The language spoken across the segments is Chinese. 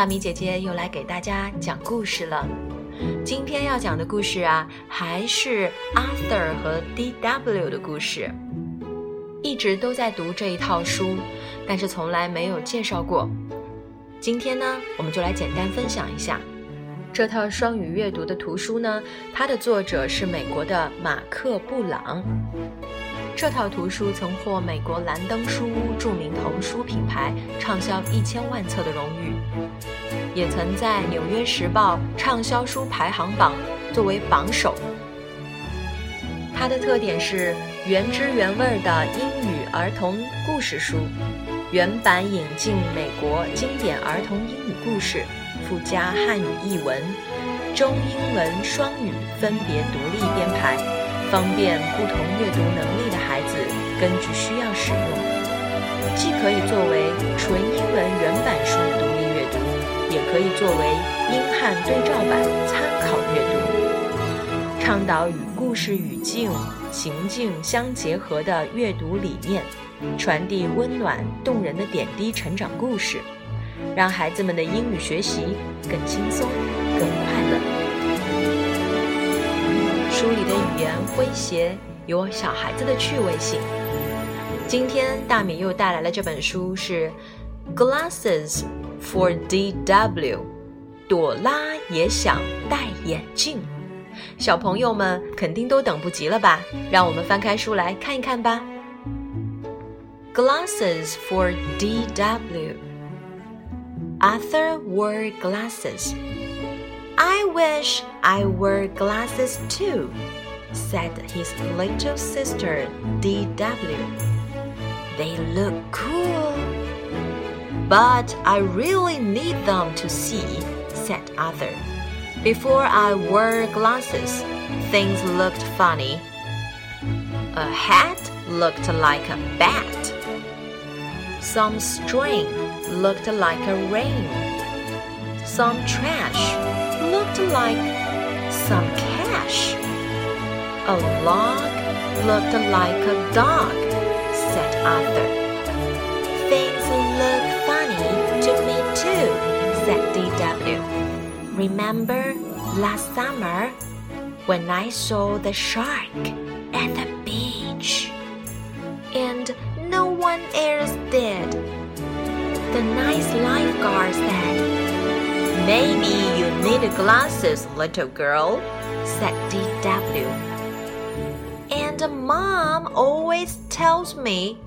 大米姐姐又来给大家讲故事了。今天要讲的故事啊，还是 Arthur 和 D.W 的故事。一直都在读这一套书，但是从来没有介绍过。今天呢，我们就来简单分享一下这套双语阅读的图书呢。它的作者是美国的马克·布朗。这套图书曾获美国兰登书屋著名童书品牌畅销一千万册的荣誉，也曾在《纽约时报》畅销书排行榜作为榜首。它的特点是原汁原味的英语儿童故事书，原版引进美国经典儿童英语故事，附加汉语译文，中英文双语分别独立编排。方便不同阅读能力的孩子根据需要使用，既可以作为纯英文原版书，也可以作为英汉对照版参考阅读。倡导与故事语境、情境相结合的阅读理念，传递温暖动人的点滴成长故事，让孩子们的英语学习更轻松、更快乐。书里的语言诙谐，有小孩子的趣味性。今天大米又带来了这本书，是《Glasses for D.W.》，朵拉也想戴眼镜。小朋友们肯定都等不及了吧？让我们翻开书来看一看吧。Glasses for D.W. Arthur wore glasses. I wish I wore glasses too, said his little sister D.W. They look cool. But I really need them to see, said Arthur. Before I wore glasses, things looked funny. A hat looked like a bat. Some string looked like a rain. Some trash looked like some cash. A log looked like a dog, said Arthur. Remember last summer when I saw the shark at the beach? And no one else did. The nice lifeguard said, Maybe you need glasses, little girl, said D.W. And Mom always tells me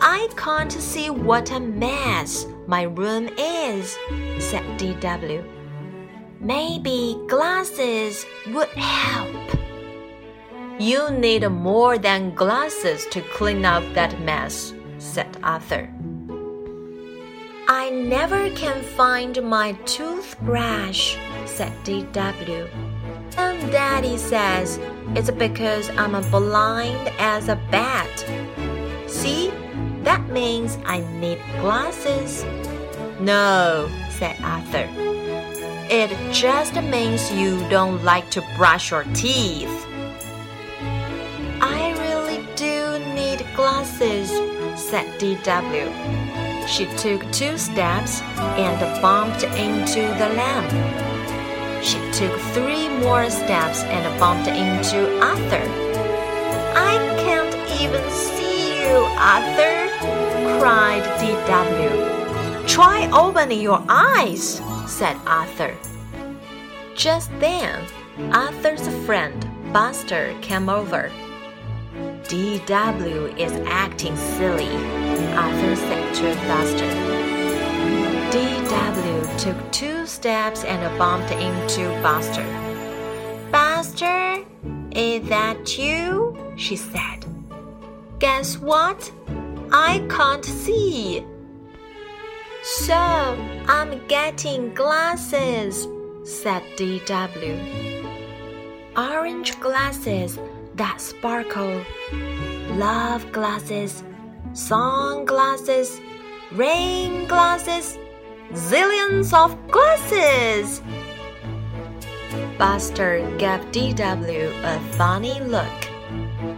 I can't see what a mess my room is, said D.W. Maybe glasses would help. You need more than glasses to clean up that mess, said Arthur. I never can find my toothbrush, said D.W. And Daddy says it's because I'm blind as a bat. See, that means I need glasses. No, said Arthur. It just means you don't like to brush your teeth. I really do need glasses, said D.W. She took two steps and bumped into the lamp. She took three more steps and bumped into Arthur. I can't even see you, Arthur, cried D.W. Try opening your eyes, said Arthur. Just then, Arthur's friend, Buster, came over. DW is acting silly, Arthur said to Buster. DW took two steps and bumped into Buster. Buster, is that you? she said. Guess what? I can't see. So I'm getting glasses, said DW. Orange glasses that sparkle. Love glasses, sunglasses, rain glasses, zillions of glasses. Buster gave DW a funny look.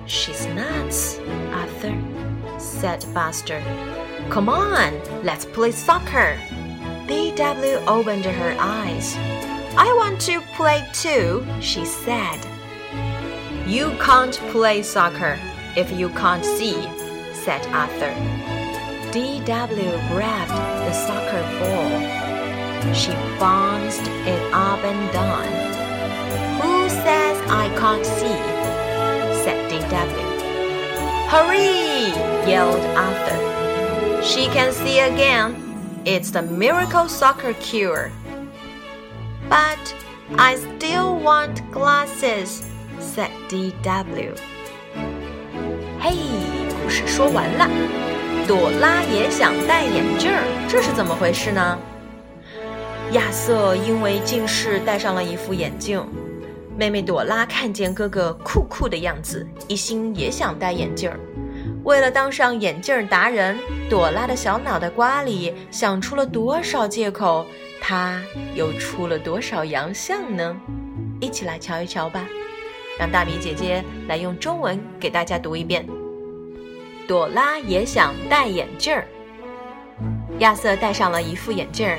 She's nuts, said Buster. Come on, let's play soccer. DW opened her eyes. I want to play too, she said. You can't play soccer if you can't see, said Arthur. DW grabbed the soccer ball. She bounced it up and down. Who says I can't see? said DW. Hurry! yelled Arthur. She can see again. It's the miracle soccer cure. But I still want glasses, said DW. 嘿，故事说完了。朵拉也想戴眼镜儿，这是怎么回事呢？亚瑟因为近视戴上了一副眼镜， 妹妹朵拉看见哥哥酷酷的样子，一心也想戴眼镜儿。为了当上眼镜达人，朵拉的小脑袋瓜里想出了多少借口？她又出了多少洋相呢？一起来瞧一瞧吧。让大米姐姐来用中文给大家读一遍。朵拉也想戴眼镜儿。亚瑟戴上了一副眼镜儿。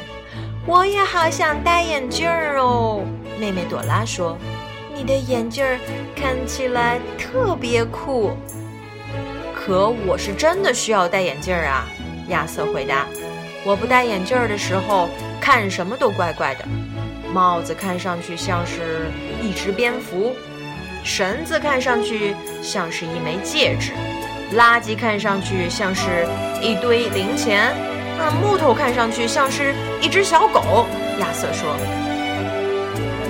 我也好想戴眼镜儿哦。妹妹朵拉说：“你的眼镜儿看起来特别酷。”可我是真的需要戴眼镜儿啊。亚瑟回答：“我不戴眼镜儿的时候，看什么都怪怪的。帽子看上去像是一只蝙蝠。”绳子看上去像是一枚戒指，垃圾看上去像是一堆零钱，那木头看上去像是一只小狗。亚瑟说：“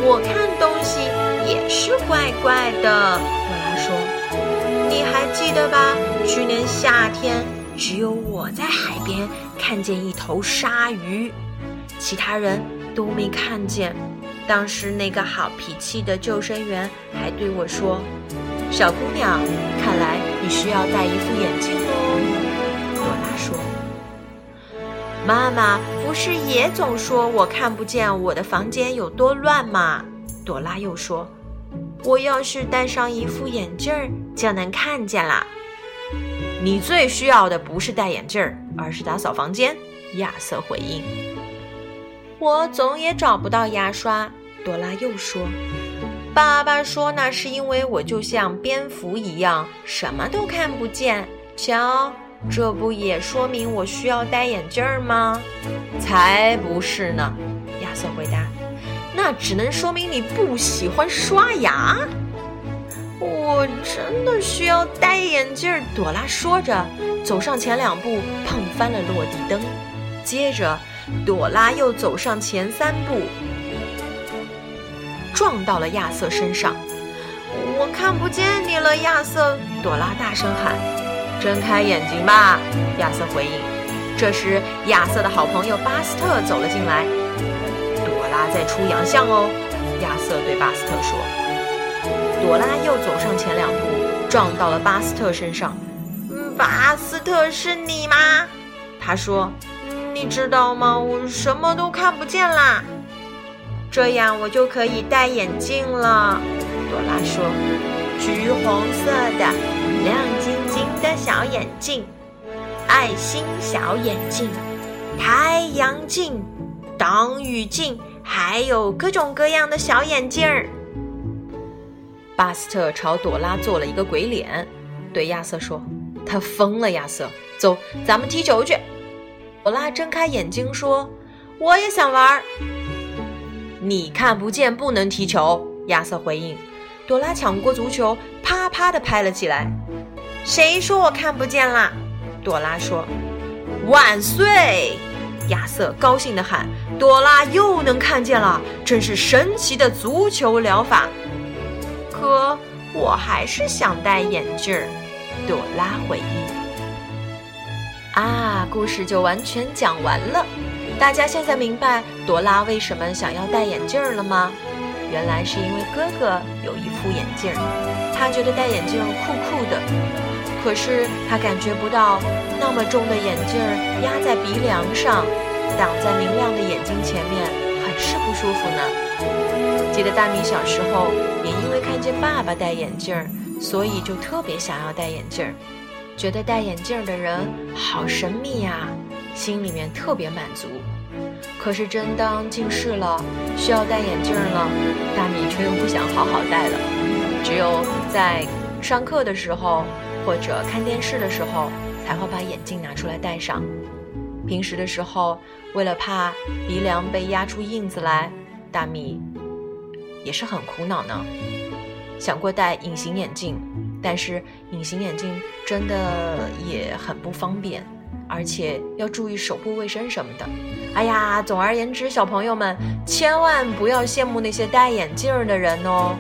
我看东西也是怪怪的。”朵拉说：“你还记得吧？去年夏天，只有我在海边看见一头鲨鱼，其他人都没看见。”当时那个好脾气的救生员还对我说：“小姑娘，看来你需要戴一副眼镜哦。”朵拉说：“妈妈不是也总说我看不见我的房间有多乱吗？”朵拉又说：“我要是戴上一副眼镜儿，就能看见啦。”你最需要的不是戴眼镜儿，而是打扫房间。”亚瑟回应。我总也找不到牙刷，朵拉又说：“爸爸说那是因为我就像蝙蝠一样，什么都看不见。瞧，这不也说明我需要戴眼镜儿吗？”“才不是呢！”亚瑟回答，“那只能说明你不喜欢刷牙。”“我真的需要戴眼镜。”朵拉说着，走上前两步，碰翻了落地灯，接着。朵拉又走上前三步，撞到了亚瑟身上。我看不见你了，亚瑟！朵拉大声喊。睁开眼睛吧，亚瑟回应。这时，亚瑟的好朋友巴斯特走了进来。朵拉在出洋相哦，亚瑟对巴斯特说。朵拉又走上前两步，撞到了巴斯特身上。巴斯特，是你吗？他说。你知道吗？我什么都看不见啦，这样我就可以戴眼镜了。朵拉说：“橘红色的、亮晶晶的小眼镜，爱心小眼镜，太阳镜，挡雨镜，还有各种各样的小眼镜儿。”巴斯特朝朵拉做了一个鬼脸，对亚瑟说：“他疯了，亚瑟，走，咱们踢球去。”朵拉睁开眼睛说：“我也想玩。”你看不见，不能踢球。亚瑟回应。朵拉抢过足球，啪啪地拍了起来。谁说我看不见啦？朵拉说：“万岁！”亚瑟高兴地喊：“朵拉又能看见了，真是神奇的足球疗法。”可我还是想戴眼镜儿。朵拉回应。啊，故事就完全讲完了。大家现在明白朵拉为什么想要戴眼镜了吗？原来是因为哥哥有一副眼镜，他觉得戴眼镜酷酷的。可是他感觉不到那么重的眼镜压在鼻梁上，挡在明亮的眼睛前面，很是不舒服呢。记得大米小时候也因为看见爸爸戴眼镜儿，所以就特别想要戴眼镜儿。觉得戴眼镜儿的人好神秘呀，心里面特别满足。可是真当近视了，需要戴眼镜儿了，大米却又不想好好戴了。只有在上课的时候或者看电视的时候，才会把眼镜拿出来戴上。平时的时候，为了怕鼻梁被压出印子来，大米也是很苦恼呢。想过戴隐形眼镜，但是隐形眼镜真的也很不方便，而且要注意手部卫生什么的。哎呀，总而言之，小朋友们千万不要羡慕那些戴眼镜的人哦，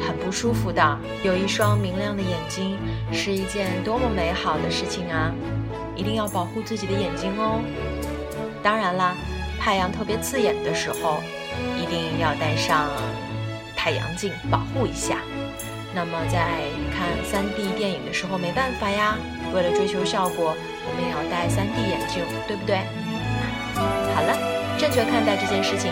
很不舒服的。有一双明亮的眼睛是一件多么美好的事情啊！一定要保护自己的眼睛哦。当然啦，太阳特别刺眼的时候，一定要戴上。太阳镜保护一下。那么在看 3D 电影的时候没办法呀，为了追求效果，我们也要戴 3D 眼镜，对不对？好了，正确看待这件事情。